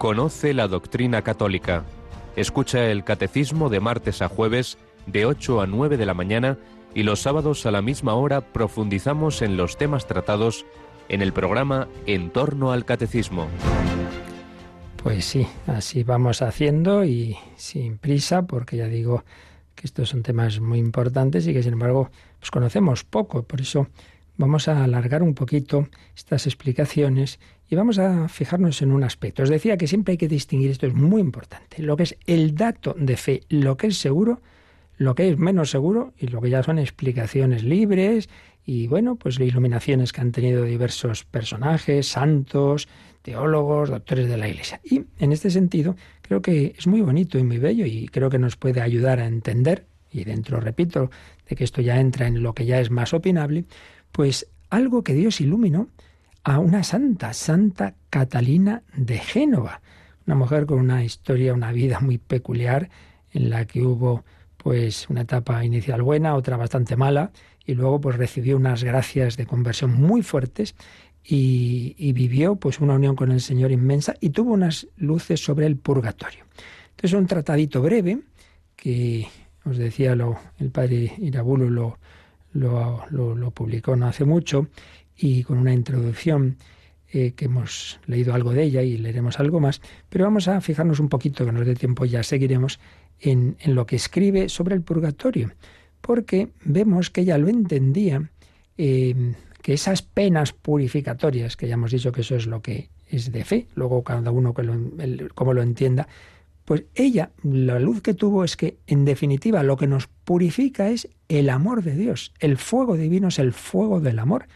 Conoce la doctrina católica. Escucha el catecismo de martes a jueves de 8 a 9 de la mañana y los sábados a la misma hora profundizamos en los temas tratados en el programa En torno al catecismo. Pues sí, así vamos haciendo y sin prisa, porque ya digo que estos son temas muy importantes y que sin embargo pues conocemos poco, por eso vamos a alargar un poquito estas explicaciones y vamos a fijarnos en un aspecto. Os decía que siempre hay que distinguir, esto es muy importante, lo que es el dato de fe, lo que es seguro, lo que es menos seguro y lo que ya son explicaciones libres y bueno, pues iluminaciones que han tenido diversos personajes, santos, teólogos, doctores de la Iglesia. Y en este sentido, creo que es muy bonito y muy bello y creo que nos puede ayudar a entender, y dentro, repito, de que esto ya entra en lo que ya es más opinable, pues algo que Dios iluminó a una santa, Santa Catalina de Génova, una mujer con una historia, una vida muy peculiar, en la que hubo pues una etapa inicial buena, otra bastante mala, y luego pues recibió unas gracias de conversión muy fuertes y, vivió pues una unión con el Señor inmensa y tuvo unas luces sobre el purgatorio. Entonces un tratadito breve que os decía lo, el padre Irabulo lo, lo, publicó no hace mucho y con una introducción eh, que hemos leído algo de ella y leeremos algo más, pero vamos a fijarnos un poquito, que nos dé tiempo ya seguiremos, en, lo que escribe sobre el purgatorio, porque vemos que ella lo entendía, eh, que esas penas purificatorias, que ya hemos dicho que eso es lo que es de fe, luego cada uno que lo, como lo entienda, pues ella, la luz que tuvo es que, en definitiva, lo que nos purifica es el amor de Dios. El fuego divino es el fuego del amor.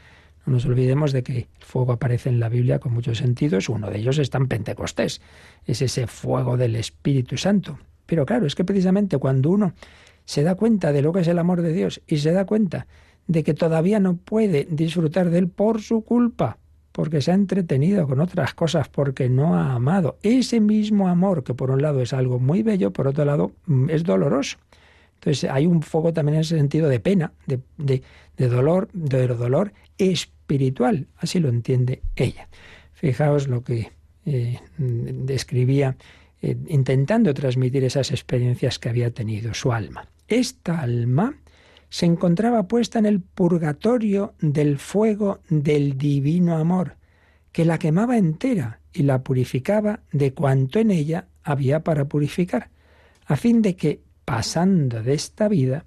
No nos olvidemos de que el fuego aparece en la Biblia con muchos sentidos. Uno de ellos está en Pentecostés. Es ese fuego del Espíritu Santo. Pero claro, es que precisamente cuando uno se da cuenta de lo que es el amor de Dios y se da cuenta de que todavía no puede disfrutar de él por su culpa, porque se ha entretenido con otras cosas, porque no ha amado. Ese mismo amor, que por un lado es algo muy bello, por otro lado mm, es doloroso. Entonces hay un foco también en ese sentido de pena, de, de, dolor, de dolor espiritual. Así lo entiende ella. Fijaos lo que eh, describía eh, intentando transmitir esas experiencias que había tenido su alma. Esta alma se encontraba puesta en el purgatorio del fuego del divino amor, que la quemaba entera y la purificaba de cuanto en ella había para purificar, a fin de que, pasando de esta vida,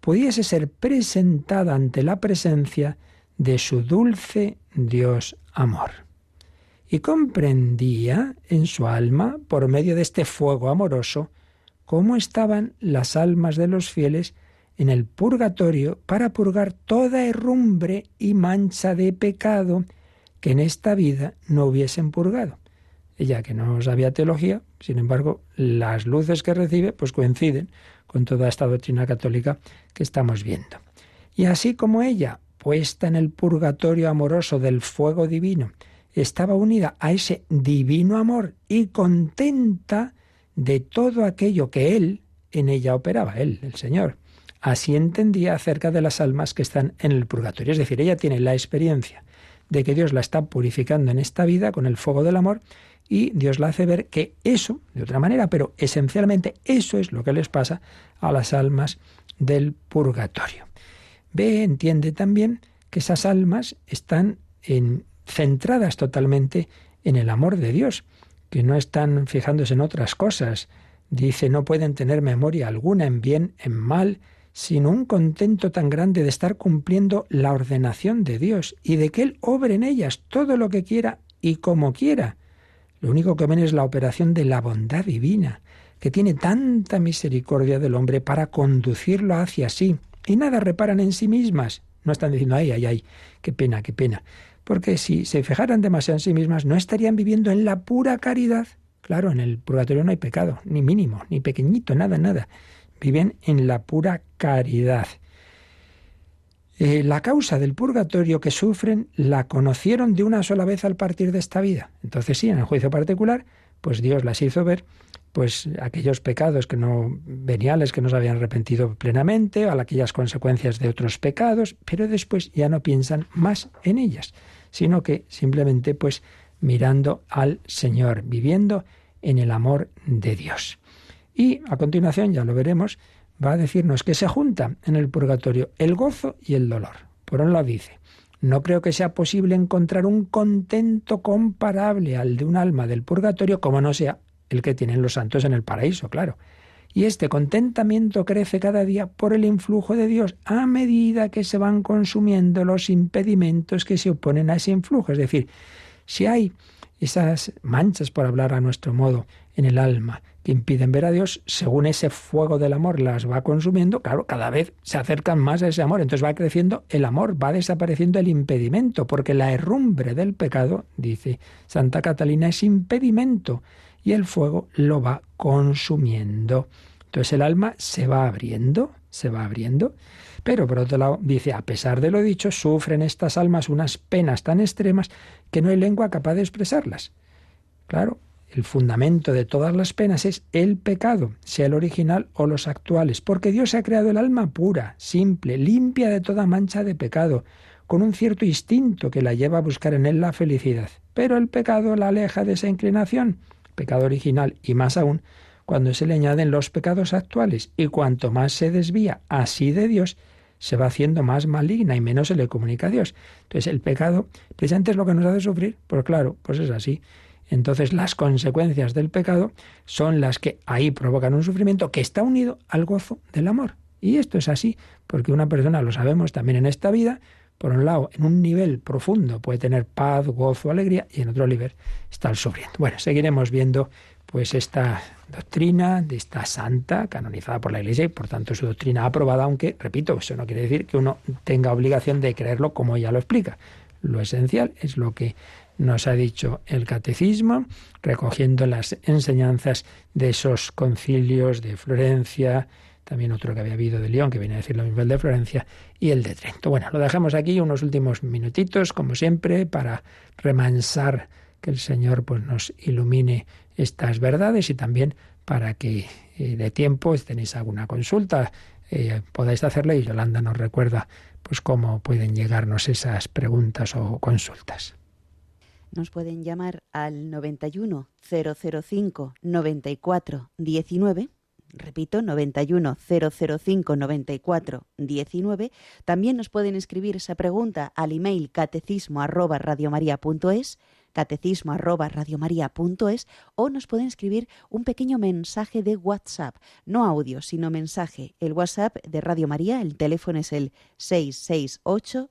pudiese ser presentada ante la presencia de su dulce Dios amor. Y comprendía en su alma, por medio de este fuego amoroso, cómo estaban las almas de los fieles en el purgatorio para purgar toda herrumbre y mancha de pecado que en esta vida no hubiesen purgado. Ella que no sabía teología, sin embargo, las luces que recibe pues coinciden con toda esta doctrina católica que estamos viendo. Y así como ella, puesta en el purgatorio amoroso del fuego divino, estaba unida a ese divino amor y contenta de todo aquello que él en ella operaba, él, el Señor Así entendía acerca de las almas que están en el purgatorio. Es decir, ella tiene la experiencia de que Dios la está purificando en esta vida con el fuego del amor y Dios la hace ver que eso, de otra manera, pero esencialmente eso es lo que les pasa a las almas del purgatorio. Ve, entiende también que esas almas están en, centradas totalmente en el amor de Dios, que no están fijándose en otras cosas. Dice, no pueden tener memoria alguna en bien, en mal, sino un contento tan grande de estar cumpliendo la ordenación de Dios y de que Él obre en ellas todo lo que quiera y como quiera. Lo único que ven es la operación de la bondad divina, que tiene tanta misericordia del hombre para conducirlo hacia sí, y nada reparan en sí mismas. No están diciendo, ay, ay, ay, qué pena, qué pena. Porque si se fijaran demasiado en sí mismas, no estarían viviendo en la pura caridad. Claro, en el purgatorio no hay pecado, ni mínimo, ni pequeñito, nada, nada viven en la pura caridad. Eh, la causa del purgatorio que sufren la conocieron de una sola vez al partir de esta vida. Entonces sí, en el juicio particular, pues Dios las hizo ver pues aquellos pecados que no veniales que no se habían arrepentido plenamente, o aquellas consecuencias de otros pecados, pero después ya no piensan más en ellas, sino que simplemente pues mirando al Señor, viviendo en el amor de Dios. Y a continuación, ya lo veremos, va a decirnos que se juntan en el purgatorio el gozo y el dolor. Por un lado dice, no creo que sea posible encontrar un contento comparable al de un alma del purgatorio como no sea el que tienen los santos en el paraíso, claro. Y este contentamiento crece cada día por el influjo de Dios a medida que se van consumiendo los impedimentos que se oponen a ese influjo. Es decir, si hay esas manchas, por hablar a nuestro modo, en el alma, que impiden ver a Dios, según ese fuego del amor las va consumiendo, claro, cada vez se acercan más a ese amor, entonces va creciendo el amor, va desapareciendo el impedimento, porque la herrumbre del pecado, dice Santa Catalina, es impedimento y el fuego lo va consumiendo. Entonces el alma se va abriendo, se va abriendo, pero por otro lado dice, a pesar de lo dicho, sufren estas almas unas penas tan extremas que no hay lengua capaz de expresarlas. Claro, el fundamento de todas las penas es el pecado, sea el original o los actuales, porque Dios ha creado el alma pura, simple, limpia de toda mancha de pecado, con un cierto instinto que la lleva a buscar en él la felicidad. Pero el pecado la aleja de esa inclinación pecado original y más aún cuando se le añaden los pecados actuales y cuanto más se desvía así de Dios, se va haciendo más maligna y menos se le comunica a Dios. Entonces el pecado precisamente es lo que nos hace sufrir, pues claro, pues es así. Entonces las consecuencias del pecado son las que ahí provocan un sufrimiento que está unido al gozo del amor. Y esto es así, porque una persona, lo sabemos también en esta vida, por un lado, en un nivel profundo puede tener paz, gozo, alegría, y en otro nivel está el sufriendo. Bueno, seguiremos viendo pues esta doctrina de esta santa canonizada por la Iglesia y por tanto su doctrina aprobada, aunque, repito, eso no quiere decir que uno tenga obligación de creerlo como ella lo explica. Lo esencial es lo que nos ha dicho el catecismo, recogiendo las enseñanzas de esos concilios de Florencia, también otro que había habido de León, que viene a decir lo mismo el de Florencia, y el de Trento. Bueno, lo dejamos aquí unos últimos minutitos, como siempre, para remansar que el Señor pues, nos ilumine estas verdades y también para que eh, de tiempo, si tenéis alguna consulta, eh, podáis hacerla y Yolanda nos recuerda pues cómo pueden llegarnos esas preguntas o consultas. Nos pueden llamar al 91 005 94 19 Repito, 91 005 94 19. También nos pueden escribir esa pregunta al email catecismo arroba radiomaria.es catecismo arroba radiomaria.es o nos pueden escribir un pequeño mensaje de WhatsApp, no audio, sino mensaje. El WhatsApp de Radio María, el teléfono es el 668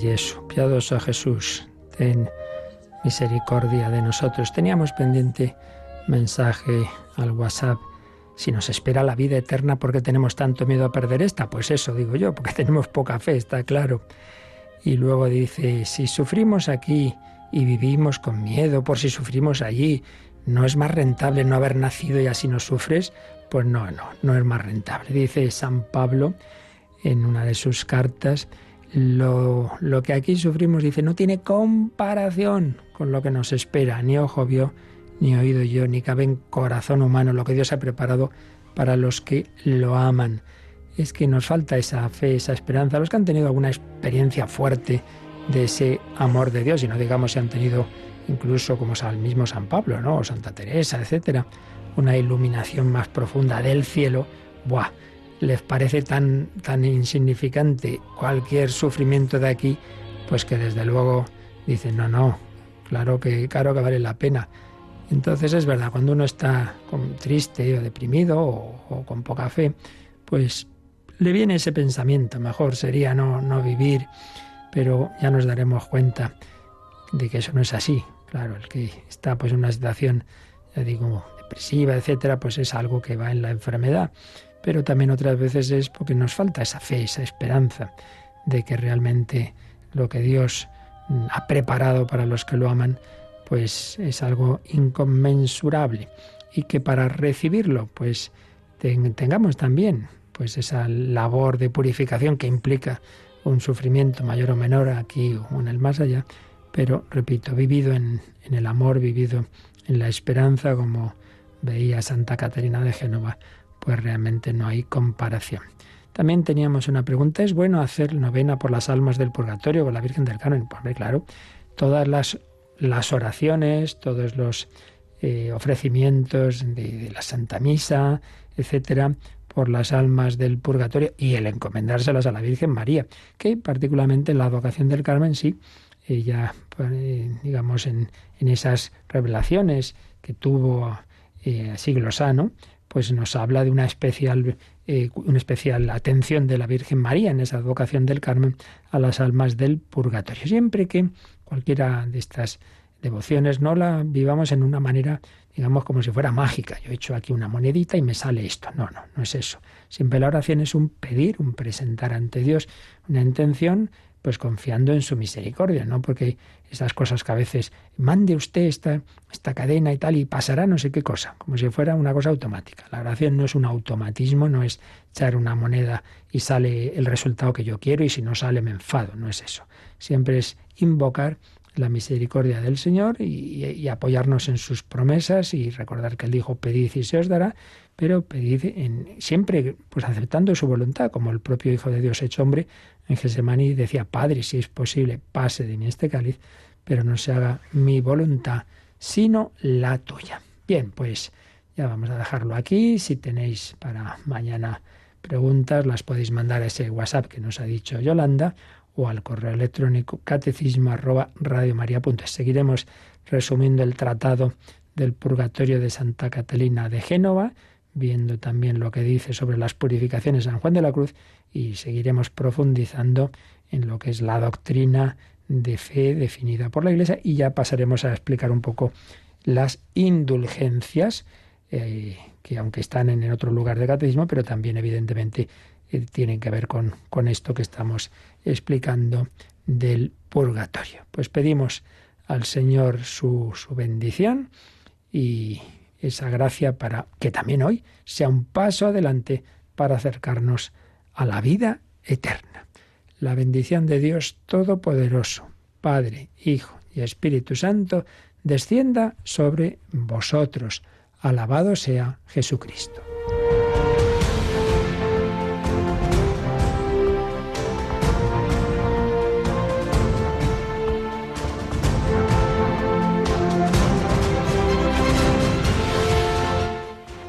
594 383. a Jesús, ten misericordia de nosotros. Teníamos pendiente mensaje al WhatsApp. Si nos espera la vida eterna, ¿por qué tenemos tanto miedo a perder esta? Pues eso digo yo, porque (laughs) tenemos poca fe, está claro. Y luego dice, si sufrimos aquí y vivimos con miedo por si sufrimos allí, ¿no es más rentable no haber nacido y así no sufres? Pues no, no, no es más rentable. Dice San Pablo en una de sus cartas, lo, que aquí sufrimos, dice, no tiene comparación con lo que nos espera, ni ojo vio, ni oído yo, ni cabe en corazón humano lo que Dios ha preparado para los que lo aman. Es que nos falta esa fe, esa esperanza, los que han tenido alguna experiencia fuerte de ese amor de Dios, y no digamos si han tenido incluso como el mismo San Pablo, ¿no? o Santa Teresa, etcétera, una iluminación más profunda del cielo, ¡buah! Les parece tan, tan insignificante cualquier sufrimiento de aquí, pues que desde luego dicen, no, no, claro que, claro que vale la pena. Entonces es verdad, cuando uno está triste o deprimido o, con poca fe, pues le viene ese pensamiento, mejor sería no, no vivir, pero ya nos daremos cuenta de que eso no es así. Claro, el que está pues en una situación, digo, depresiva, etcétera, pues es algo que va en la enfermedad pero también otras veces es porque nos falta esa fe, esa esperanza de que realmente lo que Dios mm, ha preparado para los que lo aman, pues es algo inconmensurable y que para recibirlo, pues tengamos también pues esa labor de purificación que implica un sufrimiento mayor o menor aquí o en el más allá, pero repito, vivido en, en el amor, vivido en la esperanza, como veía Santa Catarina de Génova, pues realmente no hay comparación. También teníamos una pregunta, ¿es bueno hacer novena por las almas del purgatorio con la Virgen del Carmen? Pues claro, todas las, las oraciones, todos los eh, ofrecimientos de, la Santa Misa, etcétera, por las almas del purgatorio y el encomendárselas a la Virgen María, que particularmente en la advocación del Carmen sí, ella, pues, eh, digamos, en, en, esas revelaciones que tuvo eh, a siglo sano, pues nos habla de una especial, eh, una especial atención de la Virgen María en esa advocación del Carmen a las almas del purgatorio. Siempre que cualquiera de estas devociones no la vivamos en una manera, digamos, como si fuera mágica. Yo he hecho aquí una monedita y me sale esto. No, no, no es eso. Siempre la oración es un pedir, un presentar ante Dios una intención pues confiando en su misericordia, ¿no? Porque esas cosas que a veces mande usted esta, esta cadena y tal y pasará no sé qué cosa, como si fuera una cosa automática. La oración no es un automatismo, no es echar una moneda y sale el resultado que yo quiero y si no sale me enfado, no es eso. Siempre es invocar la misericordia del Señor y, apoyarnos en sus promesas y recordar que Él dijo, pedid y se os dará, pero pedid en, siempre pues aceptando su voluntad, como el propio Hijo de Dios hecho hombre en Gesemaní decía, Padre, si es posible, pase de mí este cáliz, pero no se haga mi voluntad, sino la tuya. Bien, pues ya vamos a dejarlo aquí. Si tenéis para mañana preguntas, las podéis mandar a ese WhatsApp que nos ha dicho Yolanda o al correo electrónico catecismo arroba Seguiremos resumiendo el tratado del purgatorio de Santa Catalina de Génova, viendo también lo que dice sobre las purificaciones San Juan de la Cruz y seguiremos profundizando en lo que es la doctrina de fe definida por la Iglesia y ya pasaremos a explicar un poco las indulgencias, eh, que aunque están en otro lugar de catecismo, pero también evidentemente eh, tienen que ver con, con esto que estamos explicando del purgatorio. Pues pedimos al Señor su, su bendición y esa gracia para que también hoy sea un paso adelante para acercarnos a la vida eterna. La bendición de Dios Todopoderoso, Padre, Hijo y Espíritu Santo, descienda sobre vosotros. Alabado sea Jesucristo.